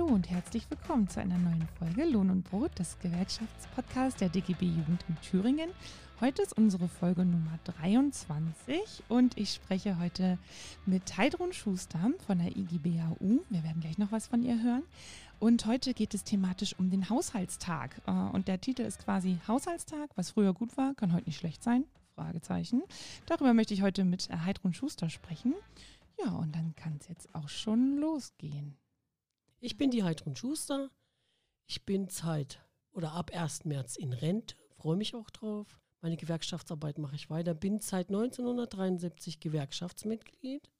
Hallo und herzlich willkommen zu einer neuen Folge Lohn und Brot, das Gewerkschaftspodcast der DGB Jugend in Thüringen. Heute ist unsere Folge Nummer 23 und ich spreche heute mit Heidrun Schuster von der IGBAU. Wir werden gleich noch was von ihr hören. Und heute geht es thematisch um den Haushaltstag. Äh, und der Titel ist quasi Haushaltstag, was früher gut war, kann heute nicht schlecht sein. Fragezeichen. Darüber möchte ich heute mit Heidrun Schuster sprechen. Ja, und dann kann es jetzt auch schon losgehen. Ich bin die Heidrun Schuster. Ich bin seit oder ab 1. März in Rente, freue mich auch drauf. Meine Gewerkschaftsarbeit mache ich weiter, bin seit 1973 Gewerkschaftsmitglied,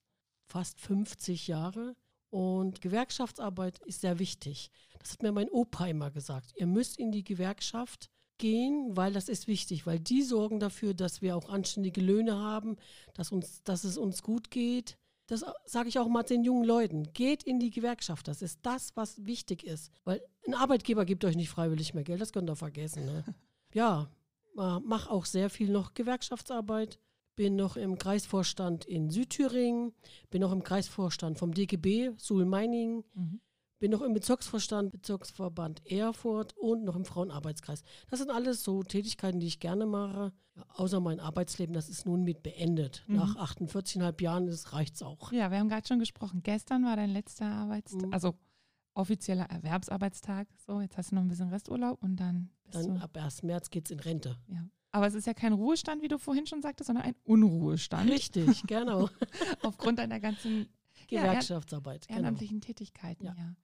fast 50 Jahre. Und Gewerkschaftsarbeit ist sehr wichtig. Das hat mir mein Opa immer gesagt. Ihr müsst in die Gewerkschaft gehen, weil das ist wichtig, weil die sorgen dafür, dass wir auch anständige Löhne haben, dass, uns, dass es uns gut geht, das sage ich auch mal den jungen Leuten, geht in die Gewerkschaft. Das ist das, was wichtig ist. Weil ein Arbeitgeber gibt euch nicht freiwillig mehr Geld, das könnt ihr vergessen. Ne? ja, mache auch sehr viel noch Gewerkschaftsarbeit. Bin noch im Kreisvorstand in Südthüringen, bin noch im Kreisvorstand vom DGB, Suhl Meiningen. Mhm bin noch im Bezirksvorstand, Bezirksverband Erfurt und noch im Frauenarbeitskreis. Das sind alles so Tätigkeiten, die ich gerne mache. Ja, außer mein Arbeitsleben, das ist nun mit beendet. Mhm. Nach 48,5 Jahren reicht es auch. Ja, wir haben gerade schon gesprochen. Gestern war dein letzter Arbeitstag, mhm. also offizieller Erwerbsarbeitstag. So, jetzt hast du noch ein bisschen Resturlaub und dann. dann ab 1. März geht es in Rente. Ja. Aber es ist ja kein Ruhestand, wie du vorhin schon sagtest, sondern ein Unruhestand. Richtig, genau. Aufgrund deiner ganzen Gewerkschaftsarbeit. Ja, ehrenamtlichen genau. Tätigkeiten, ja. ja.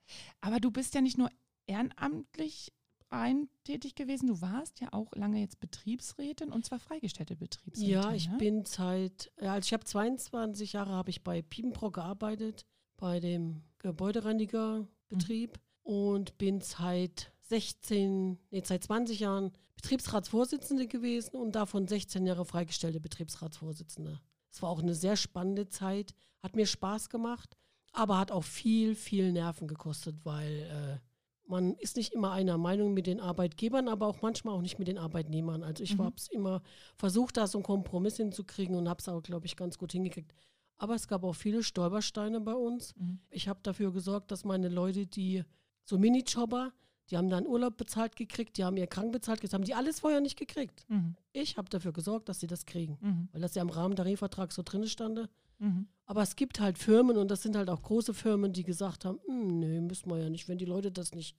Aber du bist ja nicht nur ehrenamtlich ein tätig gewesen, du warst ja auch lange jetzt Betriebsrätin und zwar freigestellte Betriebsrätin. Ja, ich ne? bin seit, also ich habe 22 Jahre habe ich bei Piepenbrock gearbeitet, bei dem Gebäudereinigerbetrieb mhm. und bin seit 16, nee, seit 20 Jahren Betriebsratsvorsitzende gewesen und davon 16 Jahre freigestellte Betriebsratsvorsitzende. Es war auch eine sehr spannende Zeit, hat mir Spaß gemacht, aber hat auch viel, viel Nerven gekostet, weil äh, man ist nicht immer einer Meinung mit den Arbeitgebern, aber auch manchmal auch nicht mit den Arbeitnehmern. Also ich mhm. habe es immer versucht, da so einen Kompromiss hinzukriegen und habe es auch, glaube ich, ganz gut hingekriegt. Aber es gab auch viele Stolpersteine bei uns. Mhm. Ich habe dafür gesorgt, dass meine Leute, die so Minijobber, die haben dann Urlaub bezahlt gekriegt, die haben ihr Krank bezahlt, das haben die alles vorher nicht gekriegt. Mhm. Ich habe dafür gesorgt, dass sie das kriegen, mhm. weil das ja im Rahmentarifvertrag so drin stande. Mhm. Aber es gibt halt Firmen und das sind halt auch große Firmen, die gesagt haben, hm, nee, müssen wir ja nicht. Wenn die Leute das nicht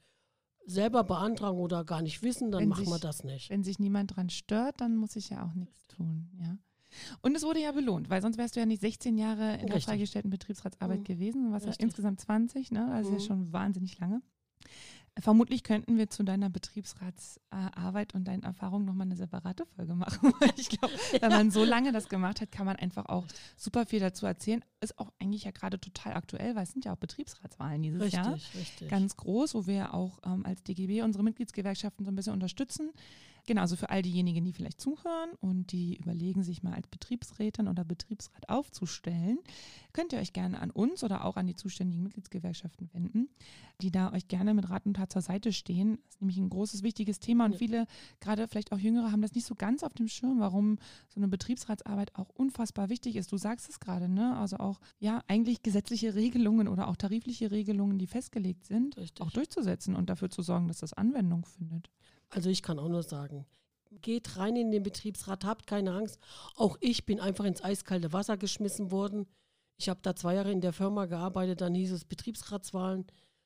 selber beantragen oder gar nicht wissen, dann wenn machen sich, wir das nicht. Wenn sich niemand dran stört, dann muss ich ja auch nichts tun, ja. Und es wurde ja belohnt, weil sonst wärst du ja nicht 16 Jahre in Richtig. der freigestellten Betriebsratsarbeit mhm. gewesen, was ja insgesamt 20, ne? Also mhm. ist ja schon wahnsinnig lange. Vermutlich könnten wir zu deiner Betriebsratsarbeit und deinen Erfahrungen nochmal eine separate Folge machen. ich glaube, wenn man so lange das gemacht hat, kann man einfach auch super viel dazu erzählen. Ist auch eigentlich ja gerade total aktuell, weil es sind ja auch Betriebsratswahlen dieses richtig, Jahr. Richtig. Ganz groß, wo wir auch ähm, als DGB unsere Mitgliedsgewerkschaften so ein bisschen unterstützen. Genau, also für all diejenigen, die vielleicht zuhören und die überlegen, sich mal als Betriebsrätin oder Betriebsrat aufzustellen, könnt ihr euch gerne an uns oder auch an die zuständigen Mitgliedsgewerkschaften wenden, die da euch gerne mit Rat und Tat zur Seite stehen. Das ist nämlich ein großes, wichtiges Thema und ja. viele, gerade vielleicht auch Jüngere, haben das nicht so ganz auf dem Schirm, warum so eine Betriebsratsarbeit auch unfassbar wichtig ist. Du sagst es gerade, ne? Also auch, ja, eigentlich gesetzliche Regelungen oder auch tarifliche Regelungen, die festgelegt sind, Richtig. auch durchzusetzen und dafür zu sorgen, dass das Anwendung findet. Also ich kann auch nur sagen, geht rein in den Betriebsrat, habt keine Angst. Auch ich bin einfach ins eiskalte Wasser geschmissen worden. Ich habe da zwei Jahre in der Firma gearbeitet, dann hieß es Betriebsratswahlen.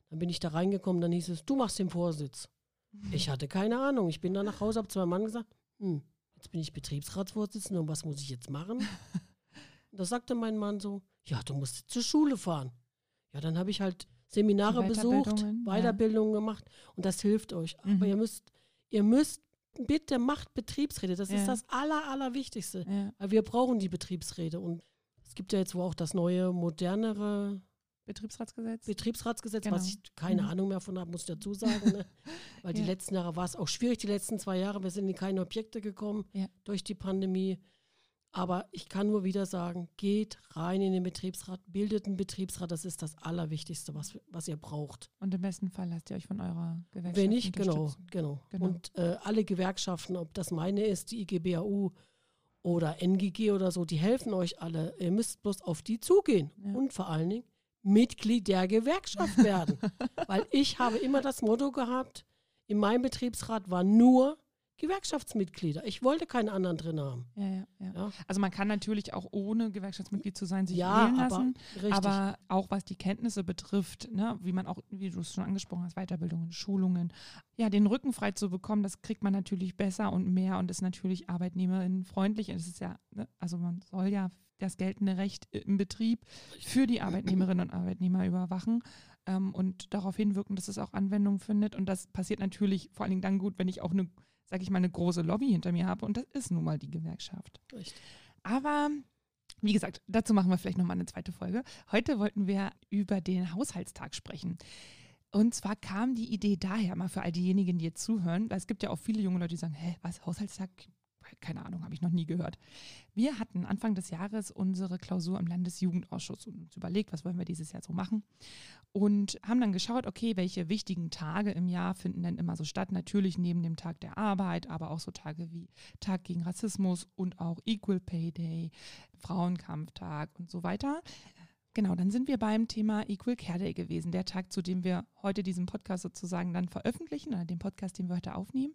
Dann bin ich da reingekommen, dann hieß es, du machst den Vorsitz. Mhm. Ich hatte keine Ahnung. Ich bin dann nach Hause, habe zu meinem Mann gesagt, hm, jetzt bin ich Betriebsratsvorsitzender und was muss ich jetzt machen? Und da sagte mein Mann so, ja, du musst zur Schule fahren. Ja, dann habe ich halt Seminare besucht, Weiterbildungen ja. gemacht und das hilft euch. Mhm. Aber ihr müsst ihr müsst, bitte macht Betriebsräte. Das ja. ist das Aller, Allerwichtigste. Ja. Weil wir brauchen die Betriebsräte. Und es gibt ja jetzt wohl auch das neue, modernere Betriebsratsgesetz. Betriebsratsgesetz, genau. was ich keine mhm. Ahnung mehr von habe, muss ich dazu sagen. Ne? Weil ja. die letzten Jahre war es auch schwierig, die letzten zwei Jahre. Wir sind in keine Objekte gekommen durch die Pandemie. Aber ich kann nur wieder sagen, geht rein in den Betriebsrat, bildet einen Betriebsrat, das ist das Allerwichtigste, was, was ihr braucht. Und im besten Fall lasst ihr euch von eurer Gewerkschaft Wenn nicht, genau, genau, genau. Und äh, alle Gewerkschaften, ob das meine ist, die IGBAU oder NGG oder so, die helfen euch alle. Ihr müsst bloß auf die zugehen. Ja. Und vor allen Dingen, Mitglied der Gewerkschaft werden. Weil ich habe immer das Motto gehabt, in meinem Betriebsrat war nur Gewerkschaftsmitglieder. Ich wollte keine anderen drin haben. Ja, ja, ja. Also man kann natürlich auch ohne Gewerkschaftsmitglied zu sein sich wählen lassen, aber, aber, auch was die Kenntnisse betrifft, ne, wie man auch, wie du es schon angesprochen hast, Weiterbildungen, Schulungen, ja, den Rücken frei zu bekommen, das kriegt man natürlich besser und mehr und ist natürlich Arbeitnehmerin freundlich. Und es ist ja, ne, also man soll ja das geltende Recht im Betrieb für die Arbeitnehmerinnen und Arbeitnehmer überwachen ähm, und darauf hinwirken, dass es auch Anwendung findet. Und das passiert natürlich vor allen Dingen dann gut, wenn ich auch eine sage ich mal, eine große Lobby hinter mir habe und das ist nun mal die Gewerkschaft. Richtig. Aber wie gesagt, dazu machen wir vielleicht nochmal eine zweite Folge. Heute wollten wir über den Haushaltstag sprechen. Und zwar kam die Idee daher mal für all diejenigen, die jetzt zuhören, weil es gibt ja auch viele junge Leute, die sagen, hä, was, Haushaltstag? Keine Ahnung, habe ich noch nie gehört. Wir hatten Anfang des Jahres unsere Klausur im Landesjugendausschuss und uns überlegt, was wollen wir dieses Jahr so machen. Und haben dann geschaut, okay, welche wichtigen Tage im Jahr finden denn immer so statt. Natürlich neben dem Tag der Arbeit, aber auch so Tage wie Tag gegen Rassismus und auch Equal Pay Day, Frauenkampftag und so weiter. Genau, dann sind wir beim Thema Equal Care Day gewesen, der Tag, zu dem wir heute diesen Podcast sozusagen dann veröffentlichen, oder den Podcast, den wir heute aufnehmen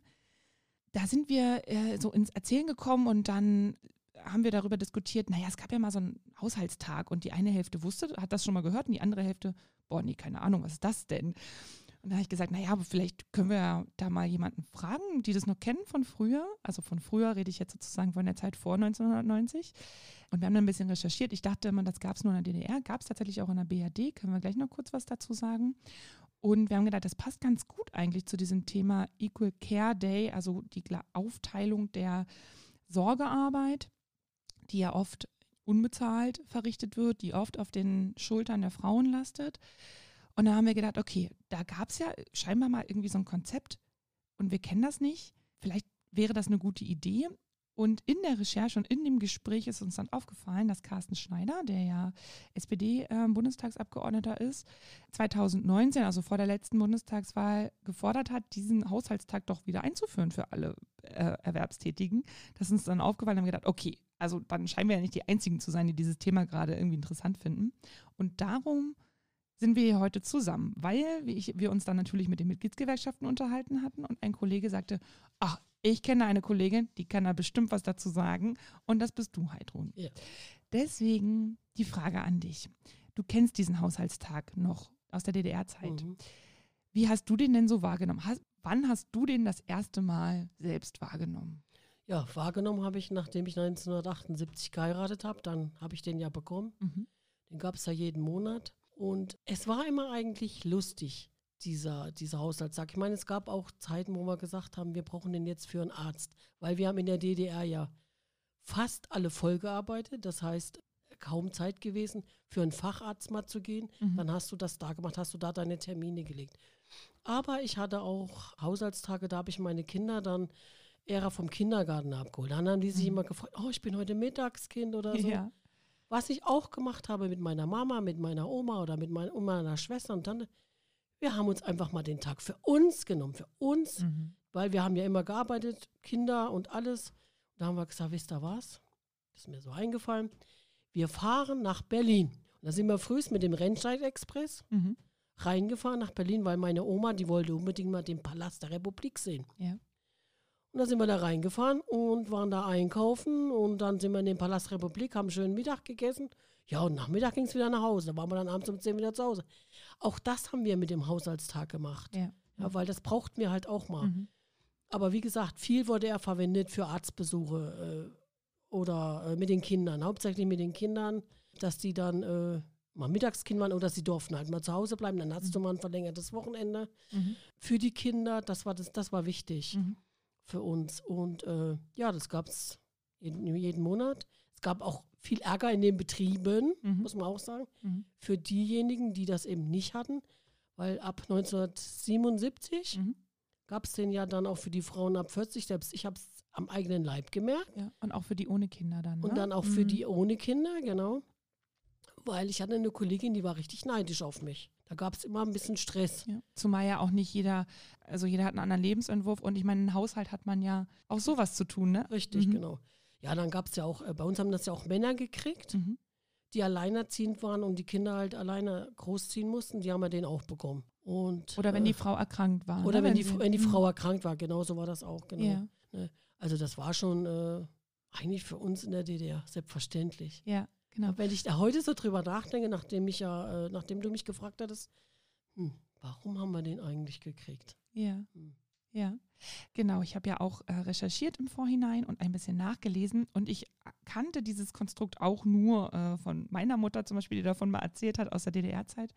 da sind wir äh, so ins Erzählen gekommen und dann haben wir darüber diskutiert, naja, es gab ja mal so einen Haushaltstag und die eine Hälfte wusste, hat das schon mal gehört und die andere Hälfte, boah, nee, keine Ahnung, was ist das denn? Und da habe ich gesagt, naja, aber vielleicht können wir da mal jemanden fragen, die das noch kennen von früher. Also von früher rede ich jetzt sozusagen von der Zeit vor 1990. Und wir haben dann ein bisschen recherchiert. Ich dachte immer, das gab es nur in der DDR, gab es tatsächlich auch in der BRD. Können wir gleich noch kurz was dazu sagen. Und wir haben gedacht, das passt ganz gut eigentlich zu diesem Thema Equal Care Day, also die Aufteilung der Sorgearbeit, die ja oft unbezahlt verrichtet wird, die oft auf den Schultern der Frauen lastet. Und da haben wir gedacht, okay, da gab es ja scheinbar mal irgendwie so ein Konzept und wir kennen das nicht. Vielleicht wäre das eine gute Idee. Und in der Recherche und in dem Gespräch ist uns dann aufgefallen, dass Carsten Schneider, der ja SPD-Bundestagsabgeordneter äh, ist, 2019, also vor der letzten Bundestagswahl, gefordert hat, diesen Haushaltstag doch wieder einzuführen für alle äh, Erwerbstätigen. Das ist uns dann aufgefallen und haben gedacht, okay, also dann scheinen wir ja nicht die Einzigen zu sein, die dieses Thema gerade irgendwie interessant finden. Und darum sind wir hier heute zusammen, weil ich, wir uns dann natürlich mit den Mitgliedsgewerkschaften unterhalten hatten und ein Kollege sagte, ach, ich kenne eine Kollegin, die kann da bestimmt was dazu sagen. Und das bist du, Heidrun. Ja. Deswegen die Frage an dich. Du kennst diesen Haushaltstag noch aus der DDR-Zeit. Mhm. Wie hast du den denn so wahrgenommen? Hast, wann hast du den das erste Mal selbst wahrgenommen? Ja, wahrgenommen habe ich, nachdem ich 1978 geheiratet habe. Dann habe ich den ja bekommen. Mhm. Den gab es ja jeden Monat. Und es war immer eigentlich lustig dieser, dieser Haushaltstag. Ich meine, es gab auch Zeiten, wo wir gesagt haben, wir brauchen den jetzt für einen Arzt, weil wir haben in der DDR ja fast alle voll gearbeitet. Das heißt, kaum Zeit gewesen, für einen Facharzt mal zu gehen. Mhm. Dann hast du das da gemacht, hast du da deine Termine gelegt. Aber ich hatte auch Haushaltstage, da habe ich meine Kinder dann eher vom Kindergarten abgeholt. Dann haben die sich mhm. immer gefreut, oh, ich bin heute Mittagskind oder so. Ja. Was ich auch gemacht habe mit meiner Mama, mit meiner Oma oder mit mein, meiner Schwester und Tante, wir haben uns einfach mal den Tag für uns genommen, für uns, mhm. weil wir haben ja immer gearbeitet, Kinder und alles. Da haben wir gesagt, wisst ihr was? Das ist mir so eingefallen. Wir fahren nach Berlin. Und da sind wir frühst mit dem Rennsteig-Express mhm. reingefahren nach Berlin, weil meine Oma, die wollte unbedingt mal den Palast der Republik sehen. Ja. Und dann sind wir da reingefahren und waren da einkaufen und dann sind wir in den Palast Republik, haben schön Mittag gegessen ja, und Nachmittag ging es wieder nach Hause. Da waren wir dann abends um 10 wieder zu Hause. Auch das haben wir mit dem Haushaltstag gemacht. Ja. ja weil das brauchten wir halt auch mal. Mhm. Aber wie gesagt, viel wurde er verwendet für Arztbesuche äh, oder äh, mit den Kindern. Hauptsächlich mit den Kindern, dass die dann äh, mal Mittagskind waren oder sie durften halt mal zu Hause bleiben. Dann hattest mhm. du mal ein verlängertes Wochenende mhm. für die Kinder. Das war, das, das war wichtig mhm. Für uns. Und äh, ja, das gab es jeden, jeden Monat. Es gab auch viel Ärger in den Betrieben, mhm. muss man auch sagen, mhm. für diejenigen, die das eben nicht hatten, weil ab 1977 mhm. gab es den ja dann auch für die Frauen ab 40, selbst ich habe es am eigenen Leib gemerkt. Ja, und auch für die ohne Kinder dann. Ne? Und dann auch für mhm. die ohne Kinder, genau. Weil ich hatte eine Kollegin, die war richtig neidisch auf mich. Da gab es immer ein bisschen Stress. Ja. Zumal ja auch nicht jeder, also jeder hat einen anderen Lebensentwurf und ich meine, ein Haushalt hat man ja auch sowas zu tun, ne? Richtig, mhm. genau. Ja, dann gab es ja auch, äh, bei uns haben das ja auch Männer gekriegt. Mhm. die alleinerziehend waren und die Kinder halt alleine großziehen mussten, die haben ja den auch bekommen. Und, oder wenn äh, die Frau erkrankt war. Oder ne? wenn, die, wenn die Mhm. Frau erkrankt war, genau so war das auch, genau. Ja, Ne? Also das war schon äh, eigentlich für uns in der DDR selbstverständlich. ja, genau. Wenn ich da heute so drüber nachdenke, nachdem ich ja, äh, nachdem du mich gefragt hattest, hm, warum haben wir den eigentlich gekriegt? Ja. Hm. Ja, genau. Ich habe ja auch äh, recherchiert im Vorhinein und ein bisschen nachgelesen und ich kannte dieses Konstrukt auch nur äh, von meiner Mutter zum Beispiel, die davon mal erzählt hat aus der DDR-Zeit.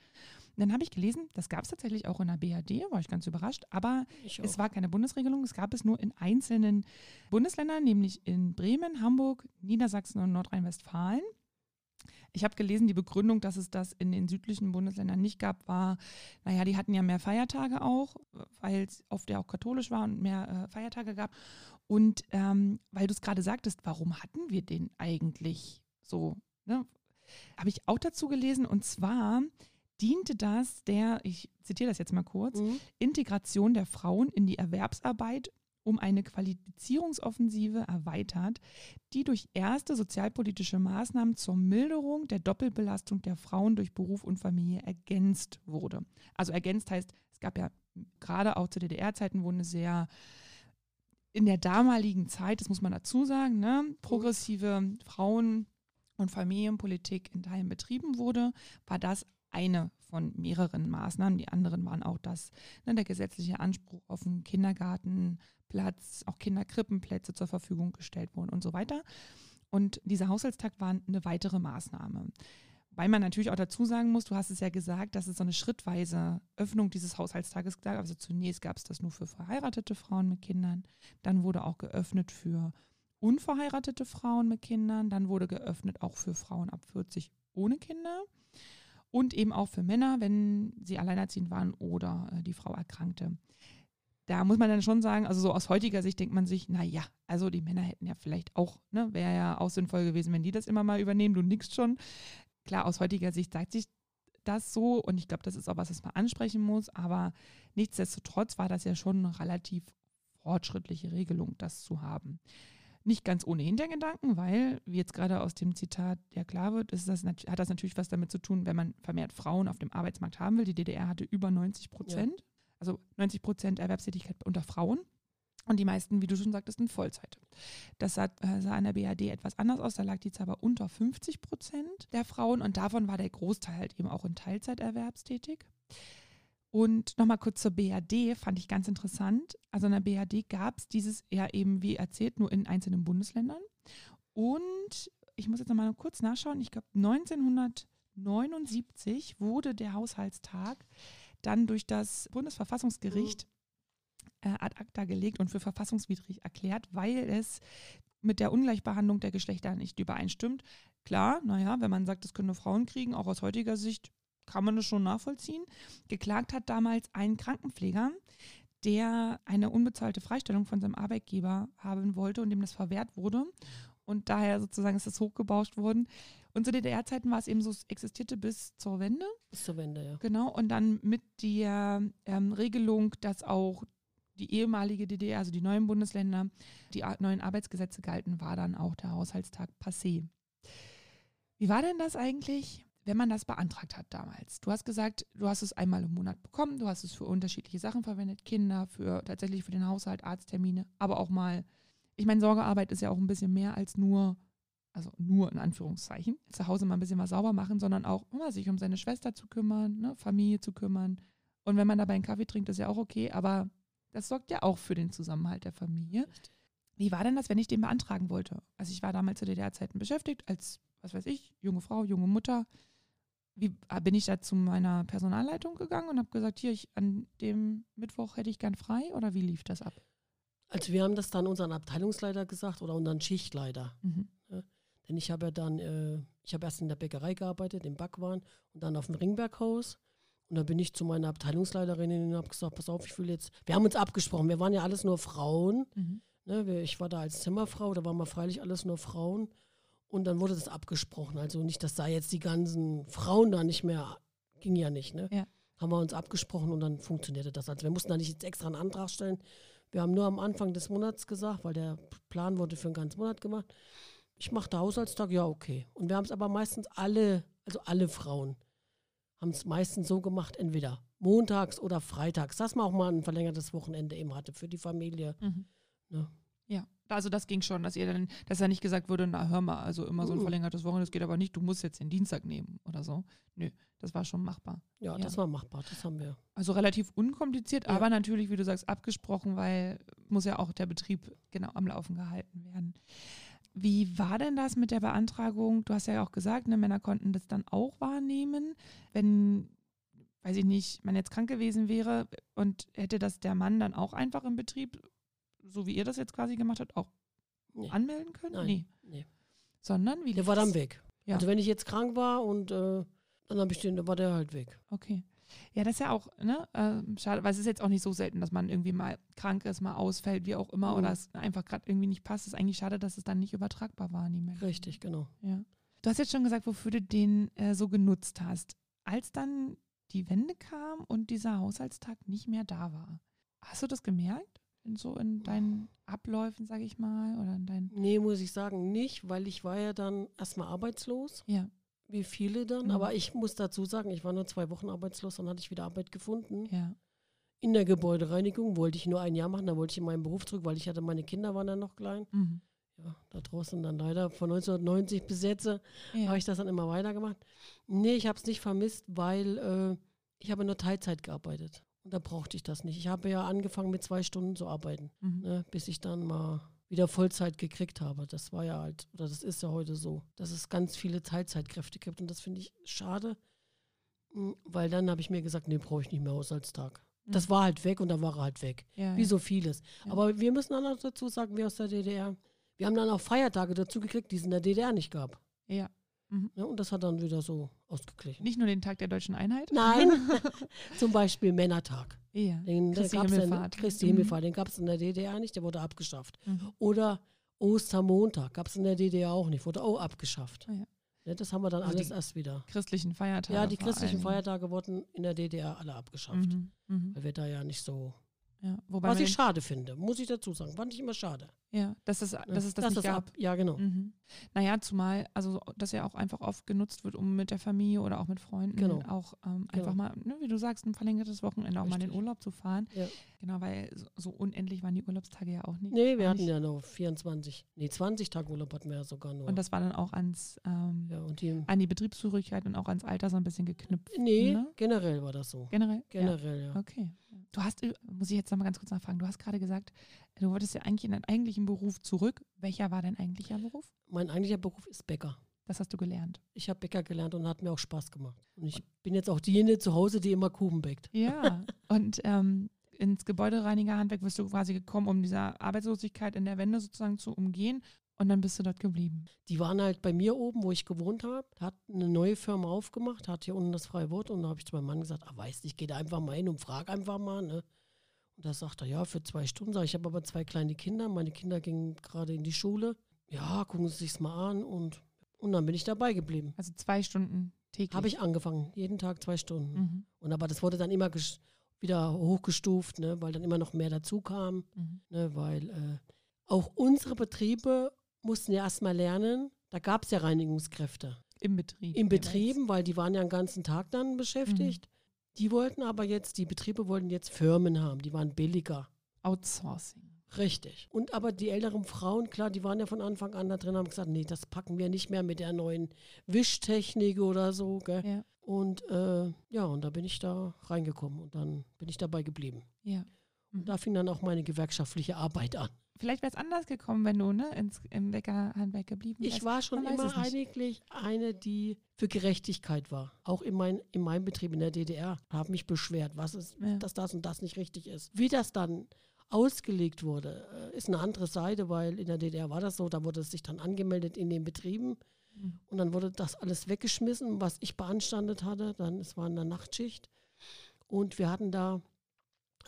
Dann habe ich gelesen, das gab es tatsächlich auch in der BRD, war ich ganz überrascht, aber es war keine Bundesregelung, es gab es nur in einzelnen Bundesländern, nämlich in Bremen, Hamburg, Niedersachsen und Nordrhein-Westfalen. Ich habe gelesen, die Begründung, dass es das in den südlichen Bundesländern nicht gab, war, naja, die hatten ja mehr Feiertage auch, weil es oft ja auch katholisch war und mehr äh, Feiertage gab. Und ähm, weil du es gerade sagtest, warum hatten wir den eigentlich so? Ne? Habe ich auch dazu gelesen und zwar diente das der, ich zitiere das jetzt mal kurz, Mhm. Integration der Frauen in die Erwerbsarbeit um eine Qualifizierungsoffensive erweitert, die durch erste sozialpolitische Maßnahmen zur Milderung der Doppelbelastung der Frauen durch Beruf und Familie ergänzt wurde. Also ergänzt heißt, es gab ja gerade auch zu DDR-Zeiten, wo eine sehr in der damaligen Zeit, das muss man dazu sagen, ne, progressive Frauen- und Familienpolitik in Teilen betrieben wurde, war das eine von mehreren Maßnahmen. Die anderen waren auch das, ne, der gesetzliche Anspruch auf einen Kindergartenplatz, auch Kinderkrippenplätze zur Verfügung gestellt wurden und so weiter. Und dieser Haushaltstag war eine weitere Maßnahme. Weil man natürlich auch dazu sagen muss, du hast es ja gesagt, dass es so eine schrittweise Öffnung dieses Haushaltstages gab. Also zunächst gab es das nur für verheiratete Frauen mit Kindern, dann wurde auch geöffnet für unverheiratete Frauen mit Kindern, dann wurde geöffnet auch für Frauen ab 40 ohne Kinder und eben auch für Männer, wenn sie alleinerziehend waren oder äh, die Frau erkrankte. Da muss man dann schon sagen, also so aus heutiger Sicht denkt man sich, na ja, also die Männer hätten ja vielleicht auch, ne, wäre ja auch sinnvoll gewesen, wenn die das immer mal übernehmen, du nix schon. Klar, aus heutiger Sicht sagt sich das so und ich glaube, das ist auch was, was man ansprechen muss, aber nichtsdestotrotz war das ja schon eine relativ fortschrittliche Regelung, das zu haben. Nicht ganz ohne Hintergedanken, weil, wie jetzt gerade aus dem Zitat ja klar wird, ist das, hat das natürlich was damit zu tun, wenn man vermehrt Frauen auf dem Arbeitsmarkt haben will. Die DDR hatte über 90 Prozent, also 90 Prozent Erwerbstätigkeit unter Frauen. Und die meisten, wie du schon sagtest, in Vollzeit. Das sah, äh, sah an der BRD etwas anders aus. Da lag die Zahl bei unter 50 Prozent der Frauen und davon war der Großteil halt eben auch in Teilzeit erwerbstätig. Und nochmal kurz zur BRD, fand ich ganz interessant. Also in der BRD gab es dieses ja eben, wie erzählt, nur in einzelnen Bundesländern. Und ich muss jetzt nochmal kurz nachschauen, ich glaube 1979 wurde der Haushaltstag dann durch das Bundesverfassungsgericht äh, ad acta gelegt und für verfassungswidrig erklärt, weil es mit der Ungleichbehandlung der Geschlechter nicht übereinstimmt. Klar, naja, wenn man sagt, das können nur Frauen kriegen, auch aus heutiger Sicht kann man das schon nachvollziehen. Geklagt hat damals ein Krankenpfleger, der eine unbezahlte Freistellung von seinem Arbeitgeber haben wollte und dem das verwehrt wurde. Und daher sozusagen ist das hochgebauscht worden. Und zu DDR-Zeiten war es eben so, es existierte bis zur Wende. Bis zur Wende, ja. Genau, und dann mit der ähm, Regelung, dass auch die ehemalige DDR, also die neuen Bundesländer, die neuen Arbeitsgesetze galten, war dann auch der Haushaltstag passé. Wie war denn das eigentlich, wenn man das beantragt hat damals? Du hast gesagt, du hast es einmal im Monat bekommen, du hast es für unterschiedliche Sachen verwendet, Kinder, für tatsächlich für den Haushalt, Arzttermine, aber auch mal, ich meine, Sorgearbeit ist ja auch ein bisschen mehr als nur, also nur in Anführungszeichen, zu Hause mal ein bisschen was sauber machen, sondern auch immer sich um seine Schwester zu kümmern, ne, Familie zu kümmern. Und wenn man dabei einen Kaffee trinkt, ist ja auch okay, aber das sorgt ja auch für den Zusammenhalt der Familie. Richtig. Wie war denn das, wenn ich den beantragen wollte? Also ich war damals zu DDR-Zeiten beschäftigt als, was weiß ich, junge Frau, junge Mutter. Wie äh, bin ich da zu meiner Personalleitung gegangen und habe gesagt, hier, ich, an dem Mittwoch hätte ich gern frei oder wie lief das ab? Also wir haben das dann unseren Abteilungsleiter gesagt oder unseren Schichtleiter. Mhm. Denn ich habe ja dann, äh, ich habe erst in der Bäckerei gearbeitet, im Backwaren und dann auf dem Ringberghaus. Und dann bin ich zu meiner Abteilungsleiterin und habe gesagt, pass auf, ich will jetzt, wir haben uns abgesprochen, wir waren ja alles nur Frauen. Mhm. Ne? Ich war da als Zimmerfrau, da waren wir freilich alles nur Frauen. Und dann wurde das abgesprochen. Also nicht, dass da jetzt die ganzen Frauen da nicht mehr, ging ja nicht. Ne? Ja. Haben wir uns abgesprochen und dann funktionierte das. Also wir mussten da nicht jetzt extra einen Antrag stellen. Wir haben nur am Anfang des Monats gesagt, weil der Plan wurde für einen ganzen Monat gemacht. ich mache da Haushaltstag, ja, okay. Und wir haben es aber meistens alle, also alle Frauen, haben es meistens so gemacht, entweder montags oder freitags, dass man auch mal ein verlängertes Wochenende eben hatte für die Familie. Mhm. Ne? Ja, also das ging schon, dass ihr dann, dass ja nicht gesagt wurde, na hör mal, also immer so ein Mhm. verlängertes Wochenende, das geht aber nicht, du musst jetzt den Dienstag nehmen oder so. Nö, das war schon machbar. Ja, Ja. das war machbar, das haben wir. Also relativ unkompliziert, Ja. aber natürlich, wie du sagst, abgesprochen, weil muss ja auch der Betrieb genau am Laufen gehalten werden. Wie war denn das mit der Beantragung? Du hast ja auch gesagt, ne, Männer konnten das dann auch wahrnehmen. Wenn, weiß ich nicht, man jetzt krank gewesen wäre und hätte das der Mann dann auch einfach im Betrieb, so wie ihr das jetzt quasi gemacht habt, auch Nee. anmelden können? Nein. Nee. Nee. Sondern wie Der war dann weg. Ja. Also wenn ich jetzt krank war und äh, dann habe ich den, dann war der halt weg. Okay. Ja, das ist ja auch, ne, äh, schade, weil es ist jetzt auch nicht so selten, dass man irgendwie mal krank ist, mal ausfällt, wie auch immer, Mhm. oder es einfach gerade irgendwie nicht passt. Es ist eigentlich schade, dass es dann nicht übertragbar war an die Menschen. Richtig, genau. Ja. Du hast jetzt schon gesagt, wofür du den äh, so genutzt hast. Als dann die Wende kam und dieser Haushaltstag nicht mehr da war, hast du das gemerkt? In so in deinen Abläufen, sage ich mal, oder in deinen, Nee, muss ich sagen, nicht, weil ich war ja dann erstmal arbeitslos, ja, wie viele dann. Mhm. Aber ich muss dazu sagen, ich war nur zwei Wochen arbeitslos, dann hatte ich wieder Arbeit gefunden. ja, In der Gebäudereinigung wollte ich nur ein Jahr machen, dann wollte ich in meinen Beruf zurück, weil ich hatte, meine Kinder waren dann noch klein. mhm. Ja, da draußen dann leider von 1990 bis jetzt äh, ja. habe ich das dann immer weitergemacht. Nee, ich habe es nicht vermisst, weil äh, ich habe nur Teilzeit gearbeitet. Und da brauchte ich das nicht. Ich habe ja angefangen mit zwei Stunden zu arbeiten, mhm. ne, bis ich dann mal wieder Vollzeit gekriegt habe. Das war ja halt, oder das ist ja heute so, dass es ganz viele Teilzeitkräfte gibt. Und das finde ich schade, m, weil dann habe ich mir gesagt, nee, brauche ich nicht mehr Haushaltstag. Das war halt weg und da war er halt weg. ja, Wie ja. so vieles. Ja. Aber wir müssen dann auch dazu sagen, wir aus der DDR, wir haben dann auch Feiertage dazu gekriegt, die es in der DDR nicht gab. ja. Ne? Und das hat dann wieder so ausgeglichen. Nicht nur den Tag der deutschen Einheit? Nein, zum Beispiel Männertag. Ja. Den Christi gab's in- Himmelfahrt. Christi Mhm. Himmelfahrt, den gab es in der DDR nicht, der wurde abgeschafft. Mhm. Oder Ostermontag gab es in der DDR auch nicht, wurde auch abgeschafft. Ah ja. Ne, das haben wir dann Also alles erst wieder. Christlichen Feiertage. Ja, die christlichen Feiertage wurden in der DDR alle abgeschafft. Mhm. Mhm. weil wir da ja nicht so. Ja. Wobei Was ich den- schade finde, muss ich dazu sagen. Fand ich immer schade. Ja, dass es, ne? dass es das Dass nicht gab. ab, ja, genau. Mhm. Naja, zumal, also das ja auch einfach oft genutzt wird, um mit der Familie oder auch mit Freunden Genau. auch ähm, einfach Genau. mal, ne, wie du sagst, ein verlängertes Wochenende auch mal in den. Urlaub zu fahren. Ja. Genau, weil so, so unendlich waren die Urlaubstage ja auch nicht. Nee, wir hatten nicht. ja noch 24, nee, 20 Tage Urlaub hatten wir ja sogar nur. Und das war dann auch ans, ähm, ja, und die, an die Betriebszugehörigkeit und auch ans Alter so ein bisschen geknüpft. nee, ne? generell war das so. Generell? Generell, ja. Ja. Okay. Du hast, ü- muss ich jetzt noch mal ganz kurz nachfragen, du hast gerade gesagt, du wolltest ja eigentlich in deinen eigentlichen Beruf zurück. Welcher war dein eigentlicher Beruf? Mein eigentlicher Beruf ist Bäcker. Das hast du gelernt. Ich habe Bäcker gelernt und hat mir auch Spaß gemacht. Und ich bin jetzt auch diejenige zu Hause, die immer Kuchen bäckt. Ja, und ähm, ins Gebäudereinigerhandwerk bist du quasi gekommen, um diese Arbeitslosigkeit in der Wende sozusagen zu umgehen. Und dann bist du dort geblieben. Die waren halt bei mir oben, wo ich gewohnt habe, hat eine neue Firma aufgemacht, hat hier unten das freie Wort und da habe ich zu meinem Mann gesagt, ah, weißt du, ich gehe da einfach mal hin und frage einfach mal. Ne? Und da sagt er, ja, für zwei Stunden. Sag ich, ich habe aber zwei kleine Kinder, meine Kinder gingen gerade in die Schule. Ja, gucken Sie sich's mal an und, und dann bin ich dabei geblieben. Also zwei Stunden täglich. Habe ich angefangen, jeden Tag zwei Stunden. Mhm. Und aber das wurde dann immer wieder hochgestuft, ne, weil dann immer noch mehr dazu kam. Mhm. Ne, weil äh, auch unsere Betriebe mussten ja erstmal lernen, da gab es ja Reinigungskräfte Im Betrieb. im jeweils. Betrieben, weil die waren ja den ganzen Tag dann beschäftigt. Die wollten aber jetzt, die Betriebe wollten jetzt Firmen haben, die waren billiger. Outsourcing. Richtig. Und aber die älteren Frauen, klar, die waren ja von Anfang an da drin, haben gesagt, nee, das packen wir nicht mehr mit der neuen Wischtechnik oder so. Gell? Ja. Und äh, ja, und da bin ich da reingekommen und dann bin ich dabei geblieben. Ja. Und da fing dann auch meine gewerkschaftliche Arbeit an. Vielleicht wäre es anders gekommen, wenn du ne, ins, im Bäckerhandwerk geblieben Ich wärst. war schon man immer eigentlich eine, die für Gerechtigkeit war. Auch in, mein, in meinem Betrieb in der DDR. Habe mich beschwert, was ist, Ja. dass das und das nicht richtig ist. Wie das dann ausgelegt wurde, äh, ist eine andere Seite, weil in der DDR war das so, da wurde es sich dann angemeldet in den Betrieben Mhm. und dann wurde das alles weggeschmissen, was ich beanstandet hatte. Dann, es war in der Nachtschicht und wir hatten da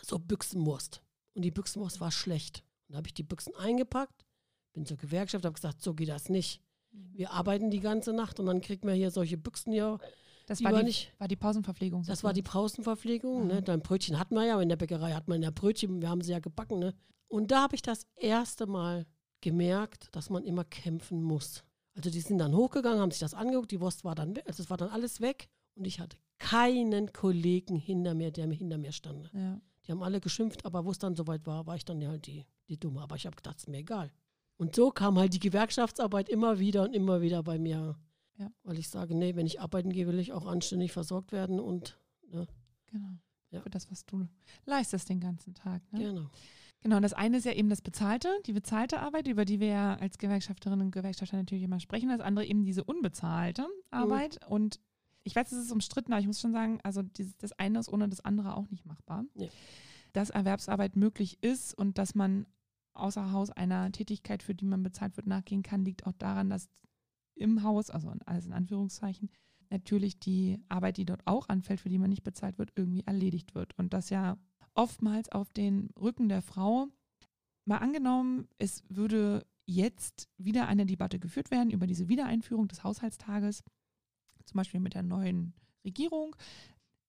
so Büchsenwurst und die Büchsenwurst war schlecht. Und da habe ich die Büchsen eingepackt, bin zur Gewerkschaft, habe gesagt, so geht das nicht. Wir arbeiten die ganze Nacht und dann kriegt man hier solche Büchsen hier. Das die war, die, nicht- war die Pausenverpflegung. Das war die Pausenverpflegung. Aha. Ne? Dann Brötchen hatten wir ja, in der Bäckerei hat man ja Brötchen, wir haben sie ja gebacken. Ne? Und da habe ich das erste Mal gemerkt, dass man immer kämpfen muss. Also die sind dann hochgegangen, haben sich das angeguckt, die Wurst war dann weg, also es war dann alles weg und ich hatte keinen Kollegen hinter mir, der hinter mir stand. Ja. Die haben alle geschimpft, aber wo es dann soweit war, war ich dann ja halt die, die Dumme. Aber ich habe gedacht, es ist mir egal. Und so kam halt die Gewerkschaftsarbeit immer wieder und immer wieder bei mir. Ja. Weil ich sage, nee, wenn ich arbeiten gehe, will ich auch anständig versorgt werden und ne, Genau. Ja. Für das, was du leistest den ganzen Tag. Ne? genau. Genau, und das eine ist ja eben das Bezahlte, die bezahlte Arbeit, über die wir ja als Gewerkschafterinnen und Gewerkschafter natürlich immer sprechen. Das andere eben diese unbezahlte Arbeit. Und ich weiß, es ist umstritten, aber ich muss schon sagen, also dieses, das eine ist ohne das andere auch nicht machbar. Nee. Dass Erwerbsarbeit möglich ist und dass man außer Haus einer Tätigkeit, für die man bezahlt wird, nachgehen kann, liegt auch daran, dass im Haus, also alles in Anführungszeichen, natürlich die Arbeit, die dort auch anfällt, für die man nicht bezahlt wird, irgendwie erledigt wird. Und das ja oftmals auf den Rücken der Frau. Mal angenommen, es würde jetzt wieder eine Debatte geführt werden über diese Wiedereinführung des Haushaltstages, zum Beispiel mit der neuen Regierung.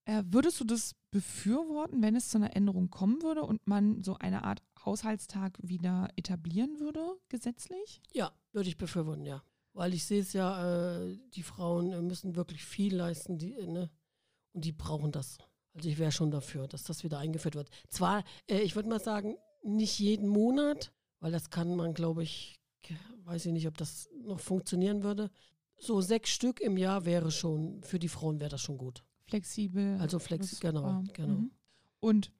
Äh, würdest du das befürworten, wenn es zu einer Änderung kommen würde und man so eine Art Haushaltstag wieder etablieren würde, gesetzlich? Ja, würde ich befürworten, ja. Weil ich sehe es ja, äh, die Frauen äh, müssen wirklich viel leisten, die, äh, ne? Und die brauchen das. Also ich wäre schon dafür, dass das wieder eingeführt wird. Zwar, äh, ich würde mal sagen, nicht jeden Monat, weil das kann man, glaube ich, weiß ich nicht, ob das noch funktionieren würde. So sechs Stück im Jahr wäre schon, für die Frauen wäre das schon gut. Flexibel. Also flexibel, genau, genau. mhm. Und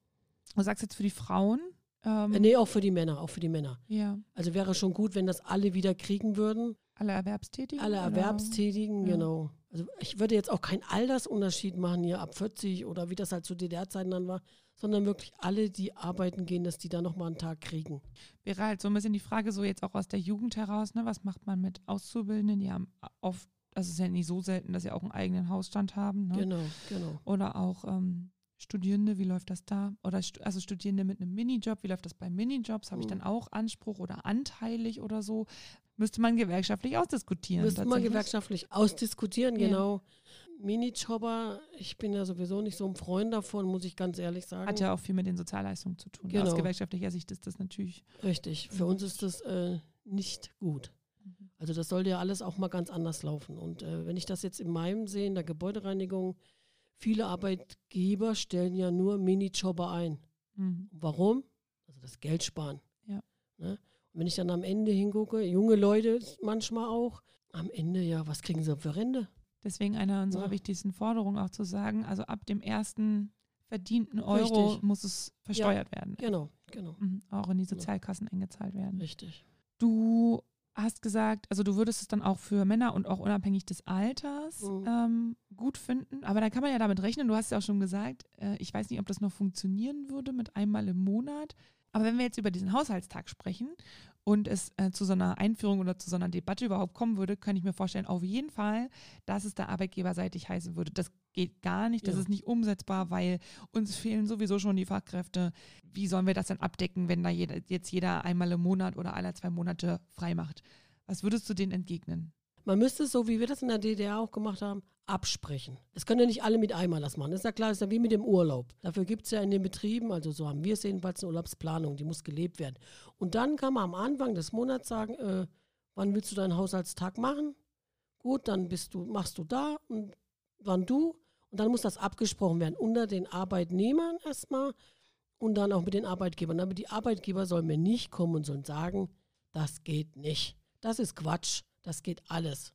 du sagst jetzt für die Frauen? Ähm, Äh, nee, auch für die Männer, auch für die Männer. Ja, Also wäre schon gut, wenn das alle wieder kriegen würden. alle Erwerbstätigen? Alle? Erwerbstätigen, Ja. genau. Also ich würde jetzt auch keinen Altersunterschied machen hier ab 40 oder wie das halt zu DDR-Zeiten dann war, sondern wirklich alle, die arbeiten gehen, dass die da nochmal einen Tag kriegen. Wäre halt so ein bisschen die Frage, so jetzt auch aus der Jugend heraus, ne, was macht man mit Auszubildenden? Die haben oft, also es ist ja nicht so selten, dass sie auch einen eigenen Hausstand haben. Ne? Genau, genau. Oder auch ähm, Studierende, wie läuft das da? Oder also Studierende mit einem Minijob, wie läuft das bei Minijobs? Habe ich Mhm. dann auch Anspruch oder anteilig oder so? Müsste man gewerkschaftlich ausdiskutieren. Müsste man gewerkschaftlich ausdiskutieren, Ja. Minijobber, ich bin ja sowieso nicht so ein Freund davon, muss ich ganz ehrlich sagen. Hat ja auch viel mit den Sozialleistungen zu tun. Genau. Aus gewerkschaftlicher Sicht ist das natürlich. Richtig. Für uns ist das äh, nicht gut. Also das sollte ja alles auch mal ganz anders laufen. Und äh, wenn ich das jetzt in meinem sehe, in der Gebäudereinigung, viele Arbeitgeber stellen ja nur Minijobber ein. Mhm. Warum? Also das Geld sparen. Ja. Ne? Und wenn ich dann am Ende hingucke, junge Leute manchmal auch, am Ende, ja, was kriegen sie für Rente? Deswegen eine unserer Ja. wichtigsten Forderungen auch zu sagen, also ab dem ersten verdienten Euro Richtig. muss es versteuert werden. Genau, genau. Mhm. Auch in die Sozialkassen eingezahlt werden. Richtig. Du hast gesagt, also du würdest es dann auch für Männer und auch unabhängig des Alters Mhm. ähm, gut finden. Aber da kann man ja damit rechnen, du hast ja auch schon gesagt, äh, ich weiß nicht, ob das noch funktionieren würde mit einmal im Monat. Aber wenn wir jetzt über diesen Haushaltstag sprechen und es äh, zu so einer Einführung oder zu so einer Debatte überhaupt kommen würde, kann ich mir vorstellen, auf jeden Fall, dass es da arbeitgeberseitig heißen würde. Das geht gar nicht, das Ja. ist nicht umsetzbar, weil uns fehlen sowieso schon die Fachkräfte. Wie sollen wir das denn abdecken, wenn da jeder, jetzt jeder einmal im Monat oder alle zwei Monate frei macht? Was würdest du denen entgegnen? Man müsste es so, wie wir das in der DDR auch gemacht haben, absprechen. Das können ja nicht alle mit einmal das machen. Das ist ja klar, das ist ja wie mit dem Urlaub. Dafür gibt es ja in den Betrieben, also so haben wir es jedenfalls, eine Urlaubsplanung, die muss gelebt werden. Und dann kann man am Anfang des Monats sagen, äh, wann willst du deinen Haushaltstag machen? Gut, dann bist du, machst du da und wann du. Und dann muss das abgesprochen werden unter den Arbeitnehmern erstmal und dann auch mit den Arbeitgebern. Aber die Arbeitgeber sollen mir nicht kommen und sollen sagen, das geht nicht. Das ist Quatsch. Das geht alles.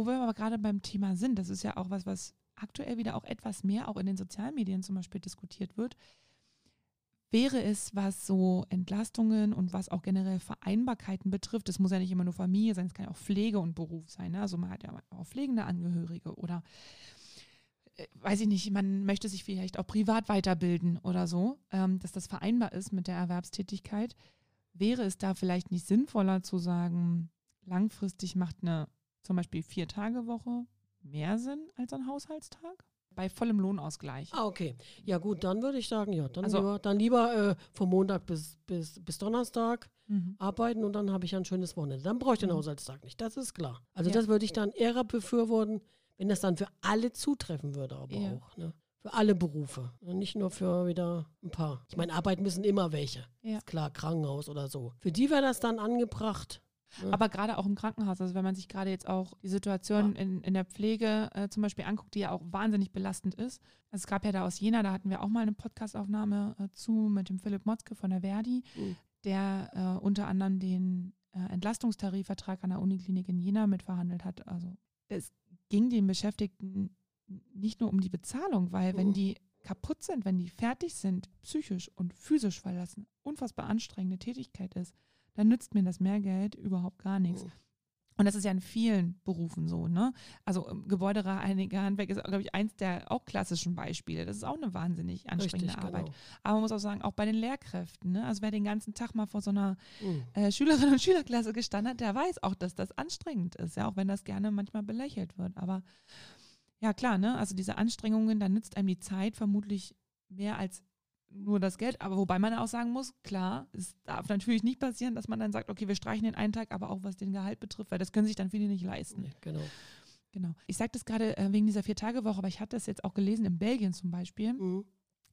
Wo wir aber gerade beim Thema sind, das ist ja auch was, was aktuell wieder auch etwas mehr auch in den sozialen Medien zum Beispiel diskutiert wird. Wäre es, was so Entlastungen und was auch generell Vereinbarkeiten betrifft, es muss ja nicht immer nur Familie sein, es kann ja auch Pflege und Beruf sein. Ne? Also man hat ja auch pflegende Angehörige oder äh, weiß ich nicht, man möchte sich vielleicht auch privat weiterbilden oder so, ähm, dass das vereinbar ist mit der Erwerbstätigkeit. Wäre es da vielleicht nicht sinnvoller zu sagen, langfristig macht eine zum Beispiel Vier-Tage-Woche mehr Sinn als ein Haushaltstag? Bei vollem Lohnausgleich. Ah, okay. Ja gut, dann würde ich sagen, ja, dann Also- lieber, dann lieber äh, vom Montag bis, bis, bis Donnerstag Mhm. arbeiten und dann habe ich ein schönes Wochenende. Dann brauche ich den Mhm. Haushaltstag nicht, das ist klar. Also Ja. das würde ich dann eher befürworten, wenn das dann für alle zutreffen würde aber Ja. auch. Ne? Für alle Berufe. Und nicht nur für wieder ein paar. Ich meine, arbeiten müssen immer welche. Ja. Ist klar, Krankenhaus oder so. Für die wäre das dann angebracht. Ja. Aber gerade auch im Krankenhaus, also wenn man sich gerade jetzt auch die Situation in, in der Pflege äh, zum Beispiel anguckt, die ja auch wahnsinnig belastend ist. Also es gab ja da aus Jena, da hatten wir auch mal eine Podcastaufnahme äh, zu mit dem Philipp Motzke von der Verdi, Mhm. der äh, unter anderem den äh, Entlastungstarifvertrag an der Uniklinik in Jena mitverhandelt hat. Also es ging den Beschäftigten nicht nur um die Bezahlung, weil wenn Mhm. die kaputt sind, wenn die fertig sind, psychisch und physisch, weil das eine unfassbar anstrengende Tätigkeit ist, dann nützt mir das Mehrgeld überhaupt gar nichts. Mhm. Und das ist ja in vielen Berufen so, ne? Also ähm, Gebäudereiniger, Handwerk ist, glaube ich, eins der auch klassischen Beispiele. Das ist auch eine wahnsinnig anstrengende Richtig, Arbeit. genau. Aber man muss auch sagen, auch bei den Lehrkräften, ne? Also wer den ganzen Tag mal vor so einer Mhm. äh, Schülerinnen und Schülerklasse gestanden hat, der weiß auch, dass das anstrengend ist, ja, auch wenn das gerne manchmal belächelt wird. Aber ja, klar, ne? Also diese Anstrengungen, da nützt einem die Zeit vermutlich mehr als nur das Geld. Aber wobei man auch sagen muss, klar, es darf natürlich nicht passieren, dass man dann sagt, okay, wir streichen den einen Tag, aber auch was den Gehalt betrifft, weil das können sich dann viele nicht leisten. Genau. Genau. Ich sage das gerade äh, wegen dieser Vier-Tage-Woche, aber ich hatte das jetzt auch gelesen, in Belgien zum Beispiel Mhm.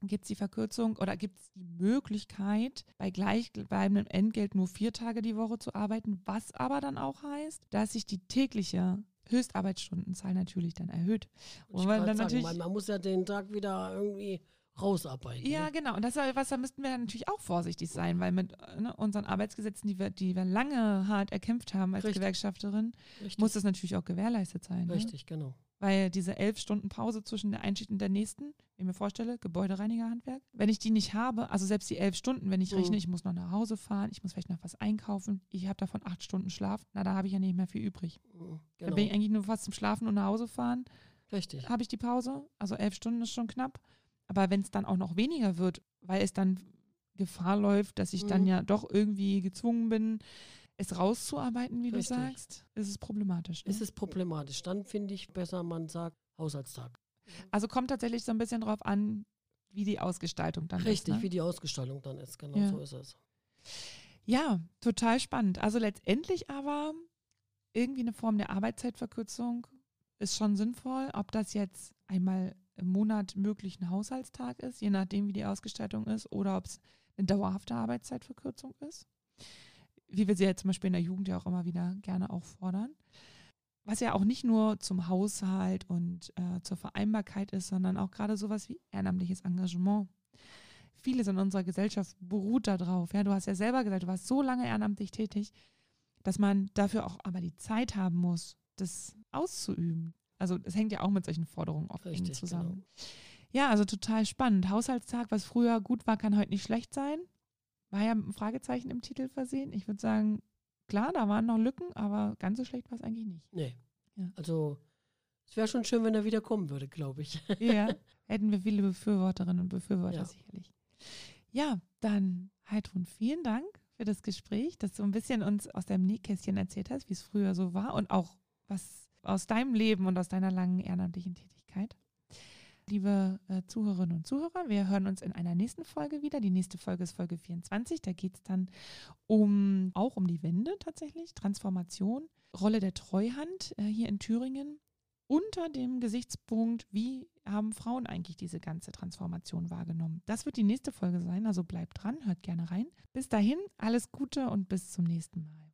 gibt es die Verkürzung oder gibt es die Möglichkeit, bei gleichbleibendem Entgelt nur vier Tage die Woche zu arbeiten, was aber dann auch heißt, dass sich die tägliche Höchstarbeitsstundenzahl natürlich dann erhöht. Und ich man dann sagen, natürlich- man, man muss ja den Tag wieder irgendwie rausarbeiten. Ja, ne? genau. Und das ist was, da müssten wir dann natürlich auch vorsichtig sein, weil mit ne, unseren Arbeitsgesetzen, die wir, die wir lange hart erkämpft haben als Richtig. Gewerkschafterin, Richtig, muss das natürlich auch gewährleistet sein. Ne? richtig genau. Weil diese elf Stunden Pause zwischen der Einschicht und der nächsten, wenn ich mir vorstelle, Gebäudereinigerhandwerk, wenn ich die nicht habe, also selbst die elf Stunden, wenn ich Mhm. rechne, ich muss noch nach Hause fahren, ich muss vielleicht noch was einkaufen, ich habe davon acht Stunden Schlaf, na, da habe ich ja nicht mehr viel übrig. Mhm, Da Genau. bin ich eigentlich nur fast zum Schlafen und nach Hause fahren, Richtig. habe ich die Pause. Also elf Stunden ist schon knapp. Aber wenn es dann auch noch weniger wird, weil es dann Gefahr läuft, dass ich dann Mhm. ja doch irgendwie gezwungen bin, es rauszuarbeiten, wie Richtig. du sagst, ist es problematisch. Ne? Es ist problematisch. Dann finde ich besser, man sagt Haushaltstag. Also kommt tatsächlich so ein bisschen drauf an, wie die Ausgestaltung dann Richtig, ist. Ne? wie die Ausgestaltung dann ist. Genau Ja. so ist es. Ja, total spannend. Also letztendlich aber irgendwie eine Form der Arbeitszeitverkürzung ist schon sinnvoll. Ob das jetzt einmal im Monat möglich ein Haushaltstag ist, je nachdem, wie die Ausgestaltung ist, oder ob es eine dauerhafte Arbeitszeitverkürzung ist. Wie wir sie ja zum Beispiel in der Jugend ja auch immer wieder gerne auch fordern. Was ja auch nicht nur zum Haushalt und äh, zur Vereinbarkeit ist, sondern auch gerade sowas wie ehrenamtliches Engagement. Vieles in unserer Gesellschaft beruht darauf. Ja, du hast ja selber gesagt, du warst so lange ehrenamtlich tätig, dass man dafür auch aber die Zeit haben muss, das auszuüben. Also es hängt ja auch mit solchen Forderungen oft Richtig, zusammen. genau. Ja, also total spannend. Haushaltstag, was früher gut war, kann heute nicht schlecht sein. War ja mit einem Fragezeichen im Titel versehen. Ich würde sagen, klar, da waren noch Lücken, aber ganz so schlecht war es eigentlich nicht. Nee. Ja. Also, es wäre schon schön, wenn er wieder kommen würde, glaube ich. Ja, hätten wir viele Befürworterinnen und Befürworter Ja. sicherlich. Ja, dann Heidrun, vielen Dank für das Gespräch, dass du ein bisschen uns aus deinem Nähkästchen erzählt hast, wie es früher so war und auch was aus deinem Leben und aus deiner langen ehrenamtlichen Tätigkeit. Liebe äh, Zuhörerinnen und Zuhörer, wir hören uns in einer nächsten Folge wieder. Die nächste Folge ist Folge 24. Da geht es dann um auch um die Wende tatsächlich, Transformation, Rolle der Treuhand äh, hier in Thüringen unter dem Gesichtspunkt, wie haben Frauen eigentlich diese ganze Transformation wahrgenommen. Das wird die nächste Folge sein, also bleibt dran, hört gerne rein. Bis dahin, alles Gute und bis zum nächsten Mal.